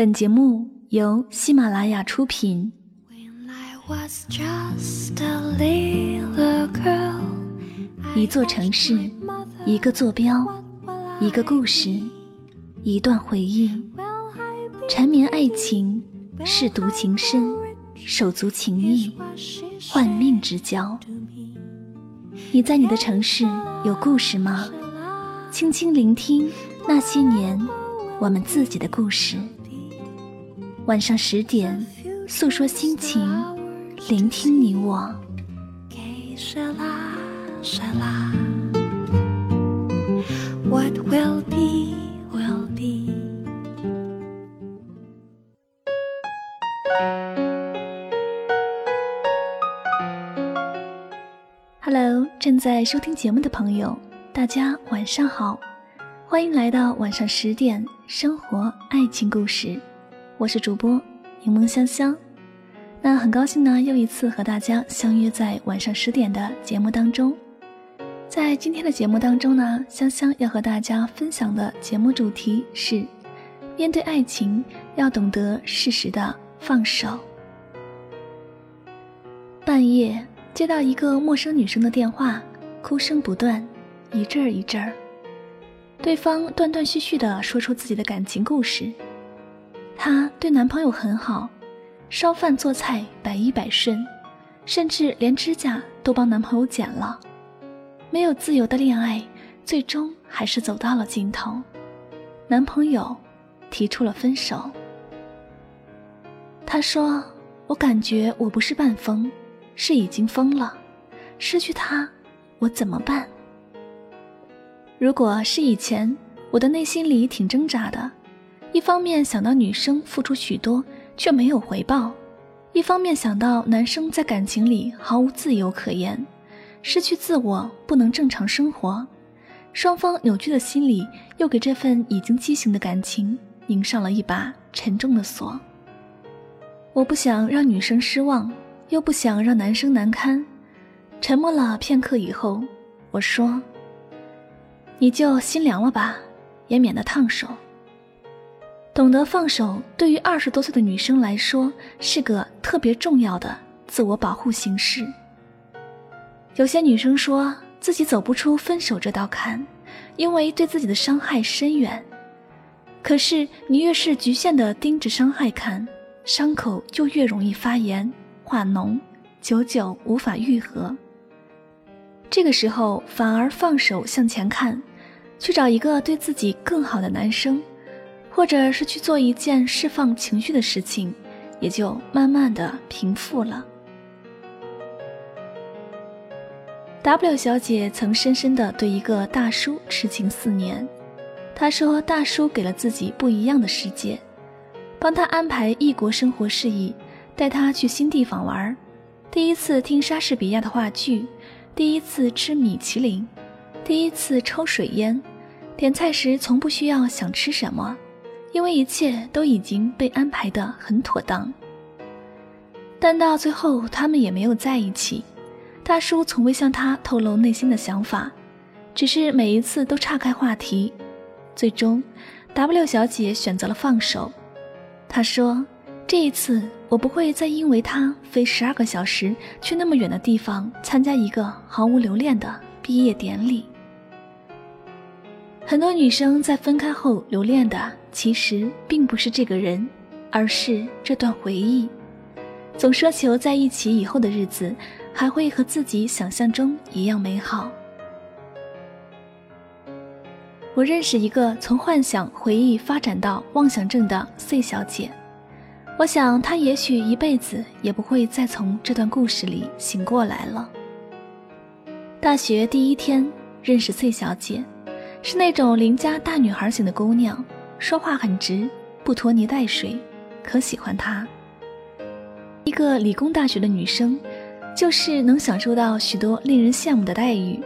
本节目由喜马拉雅出品。一座城市，一个坐标，一个故事，一段回忆。缠绵爱情，舐犊情深，手足情谊，换命之交。你在你的城市有故事吗？轻轻聆听那些年我们自己的故事。晚上十点，诉说心情，聆听你我。What will be, will be. Hello，正在收听节目的朋友，大家晚上好，欢迎来到晚上十点生活爱情故事。我是主播柠檬香香，那很高兴呢，又一次和大家相约在晚上十点的节目当中。在今天的节目当中呢，香香要和大家分享的节目主题是：面对爱情要懂得适时的放手。半夜接到一个陌生女生的电话，哭声不断，一阵儿一阵儿，对方断断续续的说出自己的感情故事。她对男朋友很好，烧饭做菜百依百顺，甚至连指甲都帮男朋友剪了。没有自由的恋爱，最终还是走到了尽头。男朋友提出了分手。她说：“我感觉我不是半疯，是已经疯了。失去他，我怎么办？如果是以前，我的内心里挺挣扎的。”一方面想到女生付出许多却没有回报，一方面想到男生在感情里毫无自由可言，失去自我不能正常生活，双方扭曲的心理又给这份已经畸形的感情拧上了一把沉重的锁。我不想让女生失望，又不想让男生难堪，沉默了片刻以后，我说：“你就心凉了吧，也免得烫手。”懂得放手，对于二十多岁的女生来说是个特别重要的自我保护形式。有些女生说自己走不出分手这道坎，因为对自己的伤害深远。可是你越是局限的盯着伤害看，伤口就越容易发炎化脓，久久无法愈合。这个时候反而放手向前看，去找一个对自己更好的男生。或者是去做一件释放情绪的事情，也就慢慢的平复了。W 小姐曾深深的对一个大叔痴情四年，她说大叔给了自己不一样的世界，帮她安排异国生活事宜，带她去新地方玩，第一次听莎士比亚的话剧，第一次吃米其林，第一次抽水烟，点菜时从不需要想吃什么。因为一切都已经被安排的很妥当，但到最后他们也没有在一起。大叔从未向他透露内心的想法，只是每一次都岔开话题。最终，W 小姐选择了放手。她说：“这一次我不会再因为他飞十二个小时去那么远的地方参加一个毫无留恋的毕业典礼。”很多女生在分开后留恋的。其实并不是这个人，而是这段回忆。总奢求在一起以后的日子还会和自己想象中一样美好。我认识一个从幻想回忆发展到妄想症的 C 小姐，我想她也许一辈子也不会再从这段故事里醒过来了。大学第一天认识 C 小姐，是那种邻家大女孩型的姑娘。说话很直，不拖泥带水，可喜欢她。一个理工大学的女生，就是能享受到许多令人羡慕的待遇，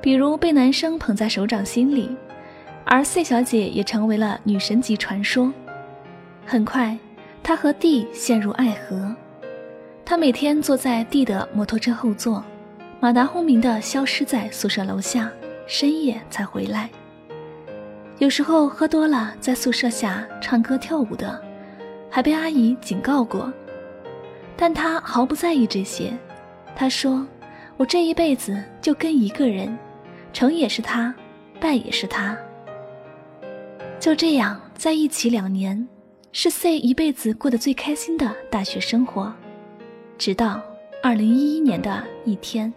比如被男生捧在手掌心里。而 C 小姐也成为了女神级传说。很快，她和 D 陷入爱河。她每天坐在 D 的摩托车后座，马达轰鸣地消失在宿舍楼下，深夜才回来。有时候喝多了，在宿舍下唱歌跳舞的，还被阿姨警告过，但他毫不在意这些。他说：“我这一辈子就跟一个人，成也是他，败也是他。”就这样在一起两年，是 C 一辈子过得最开心的大学生活。直到二零一一年的一天，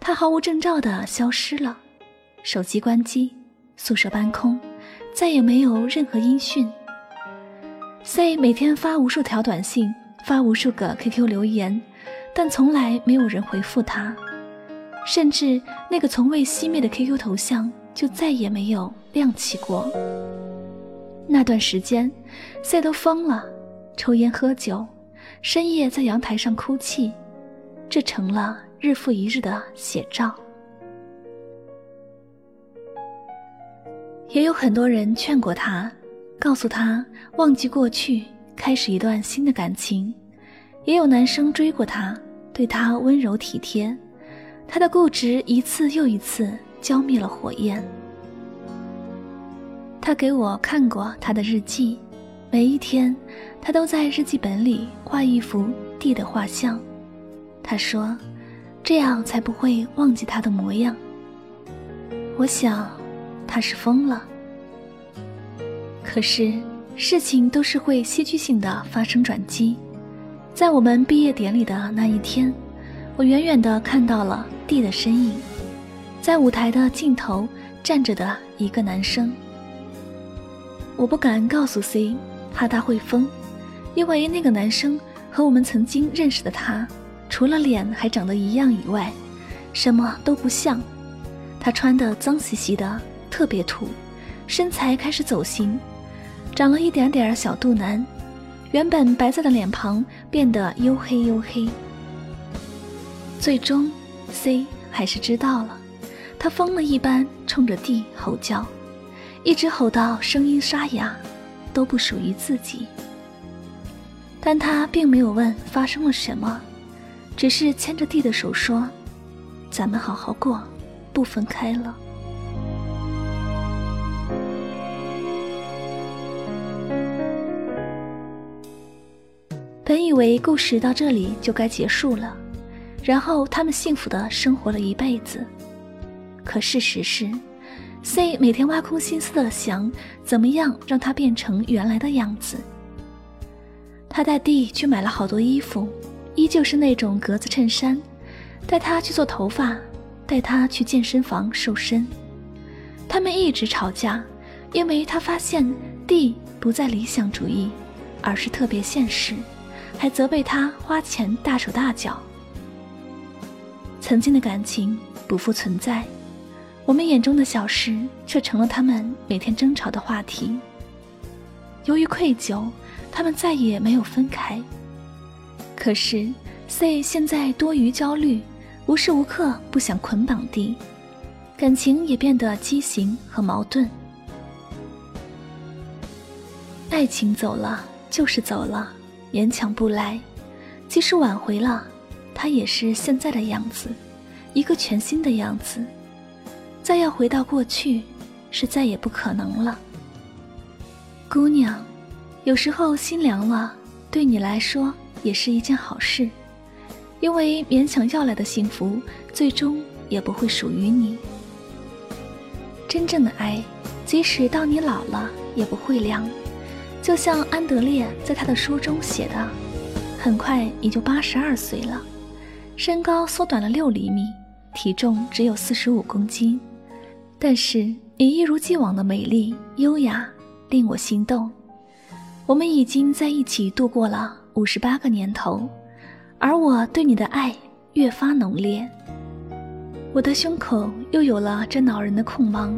他毫无征兆地消失了，手机关机，宿舍搬空，再也没有任何音讯。C 每天发无数条短信，发无数个 QQ 留言，但从来没有人回复他，甚至那个从未熄灭的 QQ 头像就再也没有亮起过。那段时间，C 都疯了，抽烟喝酒，深夜在阳台上哭泣，这成了日复一日的写照。也有很多人劝过他。告诉他忘记过去，开始一段新的感情。也有男生追过他，对他温柔体贴。他的固执一次又一次浇灭了火焰。他给我看过他的日记，每一天，他都在日记本里画一幅地的画像。他说，这样才不会忘记他的模样。我想，他是疯了。可是，事情都是会戏剧性的发生转机。在我们毕业典礼的那一天，我远远的看到了 D 的身影，在舞台的尽头站着的一个男生。我不敢告诉 C，怕他会疯，因为那个男生和我们曾经认识的他，除了脸还长得一样以外，什么都不像。他穿的脏兮兮的，特别土，身材开始走形。长了一点点小肚腩，原本白色的脸庞变得黝黑黝黑。最终，C 还是知道了，他疯了一般冲着地吼叫，一直吼到声音沙哑，都不属于自己。但他并没有问发生了什么，只是牵着地的手说：“咱们好好过，不分开了。”本以为故事到这里就该结束了，然后他们幸福的生活了一辈子。可事实是，C 每天挖空心思的想怎么样让他变成原来的样子。他带 D 去买了好多衣服，依旧是那种格子衬衫；带他去做头发，带他去健身房瘦身。他们一直吵架，因为他发现 D 不再理想主义，而是特别现实。还责备他花钱大手大脚。曾经的感情不复存在，我们眼中的小事却成了他们每天争吵的话题。由于愧疚，他们再也没有分开。可是 C 现在多余焦虑，无时无刻不想捆绑 D，，感情也变得畸形和矛盾。爱情走了就是走了。勉强不来，即使挽回了，他也是现在的样子，一个全新的样子。再要回到过去，是再也不可能了。姑娘，有时候心凉了，对你来说也是一件好事，因为勉强要来的幸福，最终也不会属于你。真正的爱，即使到你老了，也不会凉。就像安德烈在他的书中写的，很快你就八十二岁了，身高缩短了六厘米，体重只有四十五公斤，但是你一如既往的美丽优雅，令我心动。我们已经在一起度过了五十八个年头，而我对你的爱越发浓烈。我的胸口又有了这恼人的空茫，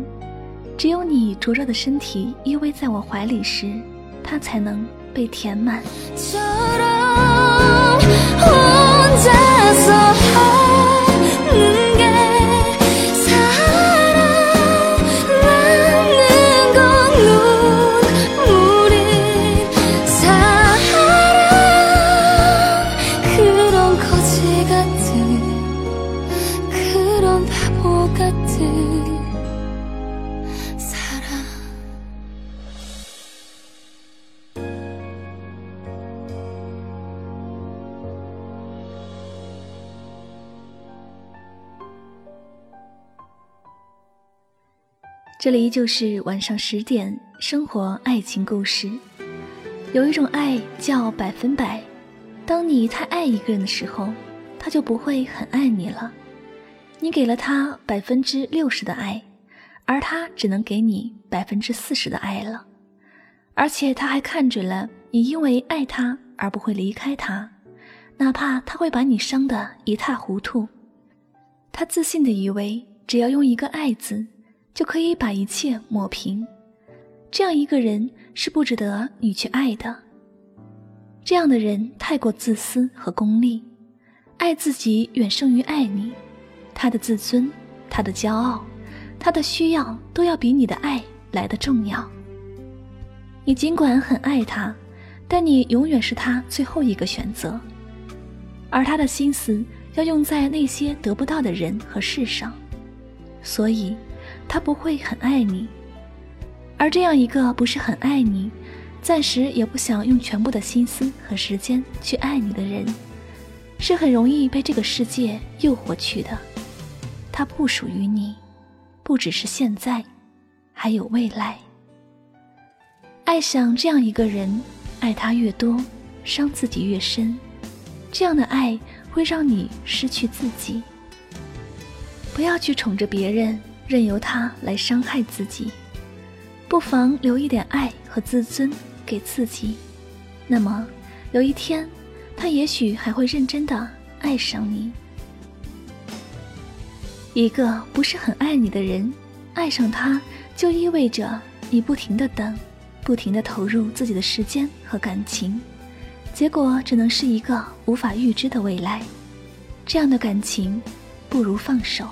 只有你灼热的身体依偎在我怀里时。它才能被填满。这里依旧是晚上十点，生活爱情故事。有一种爱叫百分百，当你太爱一个人的时候，他就不会很爱你了。你给了他百分之六十的爱，而他只能给你百分之四十的爱了。而且他还看准了你因为爱他而不会离开他，哪怕他会把你伤得一塌糊涂。他自信的以为，只要用一个“爱”字。就可以把一切抹平，这样一个人是不值得你去爱的。这样的人太过自私和功利，爱自己远胜于爱你。他的自尊、他的骄傲、他的需要，都要比你的爱来的重要。你尽管很爱他，但你永远是他最后一个选择，而他的心思要用在那些得不到的人和事上，所以。他不会很爱你，而这样一个不是很爱你，暂时也不想用全部的心思和时间去爱你的人，是很容易被这个世界诱惑去的。他不属于你，不只是现在，还有未来。爱上这样一个人，爱他越多，伤自己越深。这样的爱会让你失去自己。不要去宠着别人。任由他来伤害自己，不妨留一点爱和自尊给自己。那么，有一天，他也许还会认真的爱上你。一个不是很爱你的人，爱上他就意味着你不停的等，不停的投入自己的时间和感情，结果只能是一个无法预知的未来。这样的感情，不如放手。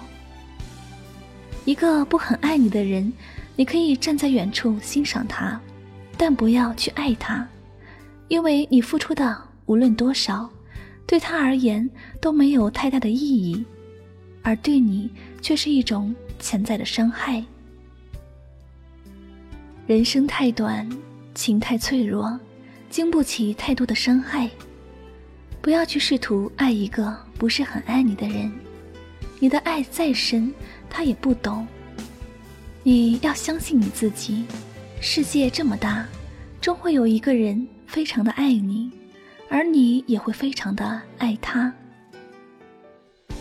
一个不很爱你的人，你可以站在远处欣赏他，但不要去爱他，因为你付出的无论多少，对他而言都没有太大的意义，而对你却是一种潜在的伤害。人生太短，情太脆弱，经不起太多的伤害。不要去试图爱一个不是很爱你的人，你的爱再深。他也不懂。你要相信你自己，世界这么大，终会有一个人非常的爱你，而你也会非常的爱他。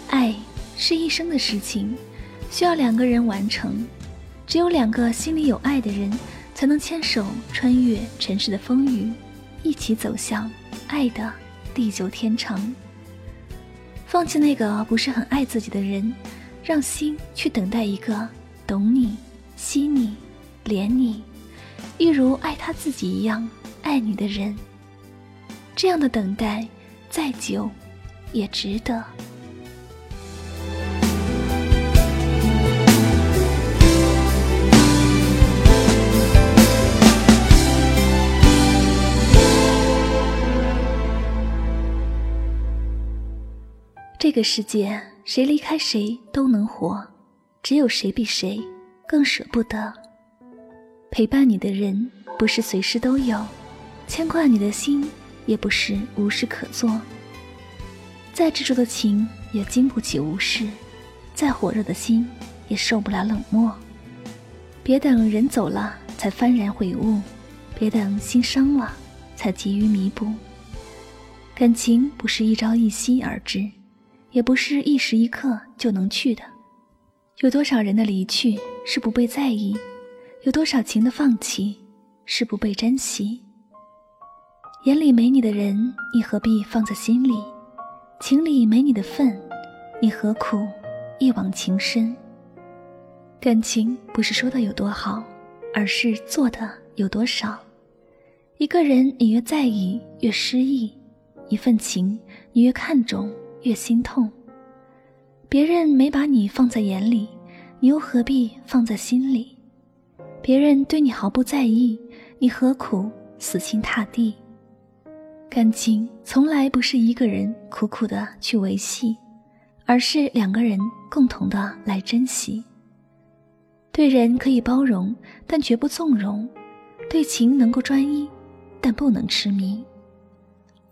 爱是一生的事情，需要两个人完成。只有两个心里有爱的人，才能牵手穿越尘世的风雨，一起走向爱的地久天长。放弃那个不是很爱自己的人。让心去等待一个懂你、惜你、怜你，一如爱他自己一样爱你的人。这样的等待，再久，也值得。个世界。谁离开谁都能活，只有谁比谁更舍不得。陪伴你的人不是随时都有，牵挂你的心也不是无事可做。再执着的情也经不起无视，再火热的心也受不了冷漠。别等人走了才幡然悔悟，别等心伤了才急于弥补。感情不是一朝一夕而至。也不是一时一刻就能去的，有多少人的离去是不被在意，有多少情的放弃是不被珍惜。眼里没你的人，你何必放在心里？情里没你的份，你何苦一往情深？感情不是说的有多好，而是做的有多少。一个人你越在意越失意，一份情你越看重。越心痛，别人没把你放在眼里，你又何必放在心里？别人对你毫不在意，你何苦死心塌地？感情从来不是一个人苦苦的去维系，而是两个人共同的来珍惜。对人可以包容，但绝不纵容；对情能够专一，但不能痴迷。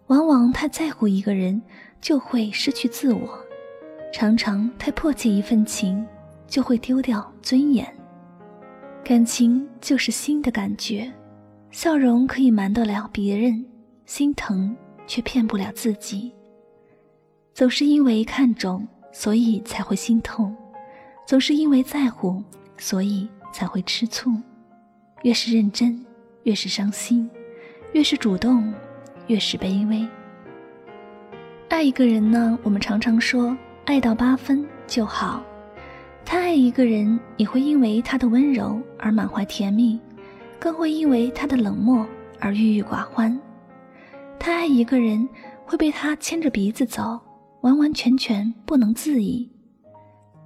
往往太在乎一个人。就会失去自我，常常太迫切一份情，就会丢掉尊严。感情就是心的感觉，笑容可以瞒得了别人，心疼却骗不了自己。总是因为看重，所以才会心痛；总是因为在乎，所以才会吃醋。越是认真，越是伤心；越是主动，越是卑微。爱一个人呢，我们常常说爱到八分就好。他爱一个人，也会因为他的温柔而满怀甜蜜，更会因为他的冷漠而郁郁寡欢。他爱一个人，会被他牵着鼻子走，完完全全不能自已。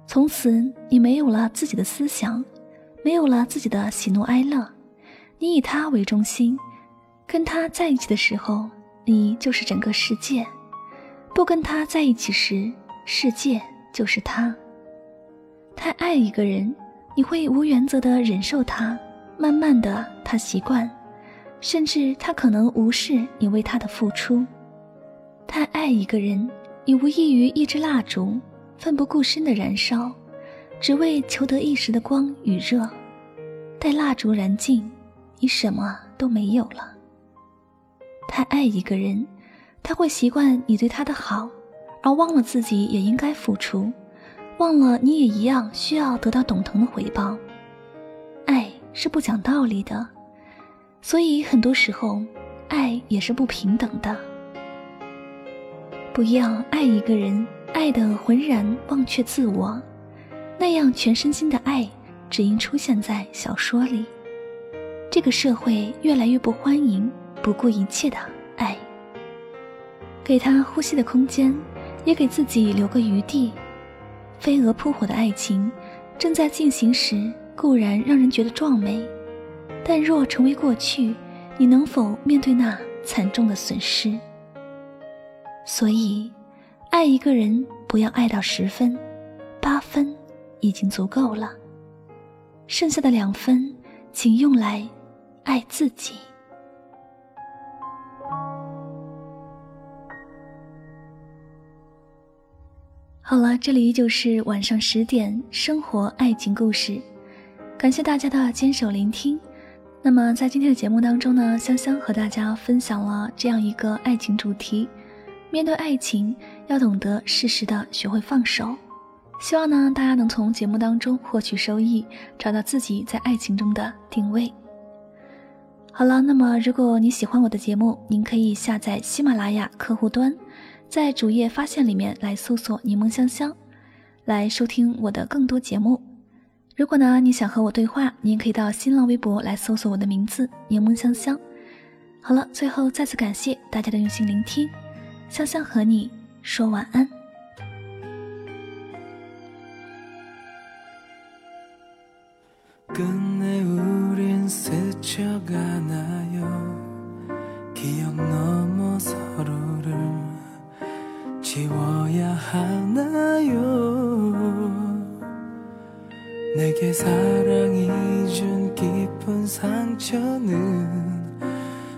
从此，你没有了自己的思想，没有了自己的喜怒哀乐，你以他为中心，跟他在一起的时候，你就是整个世界；不跟他在一起时，世界就是他。太爱一个人，你会无原则的忍受他，慢慢的他习惯，甚至他可能无视你为他的付出。太爱一个人，你无异于一支蜡烛，奋不顾身的燃烧，只为求得一时的光与热。待蜡烛燃尽，你什么都没有了。太爱一个人，他会习惯你对他的好，而忘了自己也应该付出。忘了你也一样需要得到懂腾的回报，爱是不讲道理的，所以很多时候，爱也是不平等的。不要爱一个人爱的浑然忘却自我，那样全身心的爱只应出现在小说里。这个社会越来越不欢迎不顾一切的爱，给他呼吸的空间，也给自己留个余地。飞蛾扑火的爱情正在进行时，固然让人觉得壮美，但若成为过去，你能否面对那惨重的损失？所以，爱一个人不要爱到十分，八分已经足够了，剩下的两分，请用来爱自己。好了，这里依旧是晚上十点，生活爱情故事，感谢大家的坚守聆听。那么在今天的节目当中呢，香香和大家分享了这样一个爱情主题：面对爱情，要懂得适时的学会放手。希望呢，大家能从节目当中获取收益，找到自己在爱情中的定位。好了，那么如果你喜欢我的节目，您可以下载喜马拉雅客户端。在主页发现里面来搜索“柠檬香香”，来收听我的更多节目。如果呢你想和我对话，你可以到新浪微博来搜索我的名字“柠檬香香”。好了，最后再次感谢大家的用心聆听，香香和你说晚安。跟 지워야 하나요? 내게 사랑이 준 깊은 상처는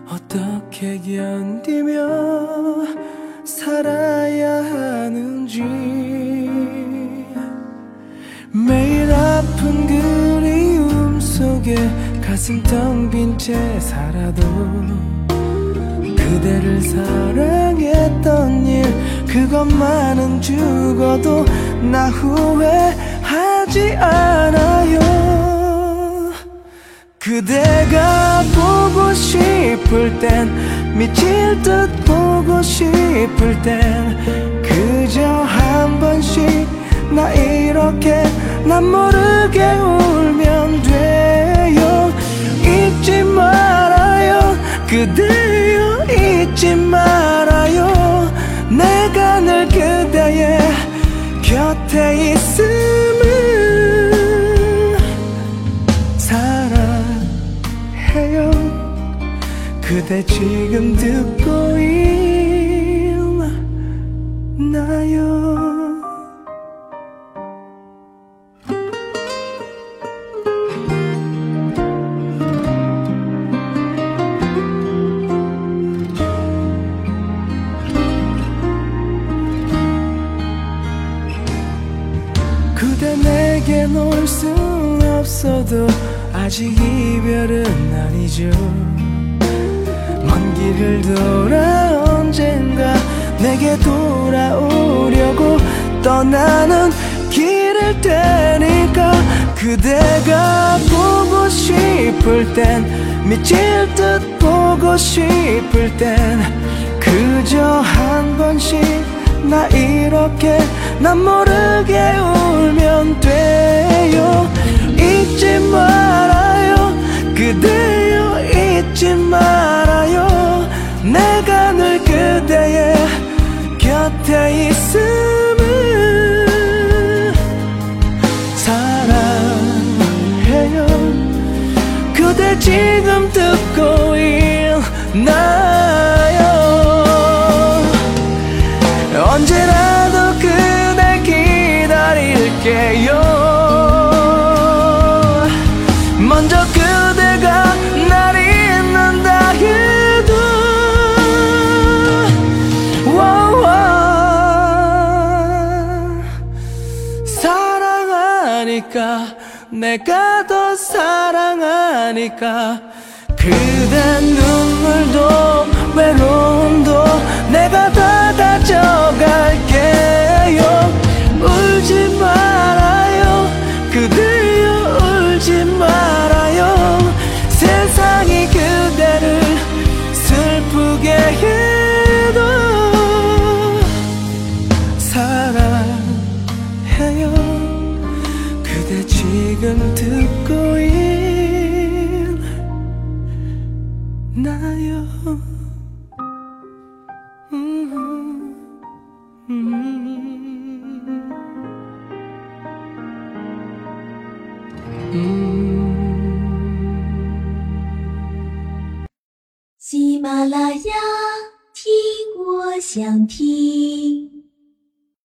어떻게 견디며 살아야 하는지. 매일 아픈 그리움 속에 가슴 텅 빈 채 살아도 그대를 사랑했던 일 그것만은 죽어도 나 후회하지 않아요. 그대가 보고 싶을 땐 미칠 듯 보고 싶을 땐 그저 한 번씩 나 이렇게 난 모르게 울면 돼요. 잊지 말아요. 그대여 잊지 말아요 곁에 있음을 사랑해요. 그대 지금 듣고 있나요 아직 이별은 아니죠. 먼 길을 돌아 언젠가 내게 돌아오려고 떠나는 길을 테니까 그대가 보고 싶을 땐 미칠 듯 보고 싶을 땐 그저 한 번씩 나 이렇게 난 모르게 울면 돼요 잊지 말아요. 그대여 잊지 말아요. 내가 늘 그대의 곁에 있음을 사랑해요. 그대 지금 듣고 있나 내가 더 사랑하니까 그대 눈물도 외로움도 내가 다 가져갈게요. 울지 말아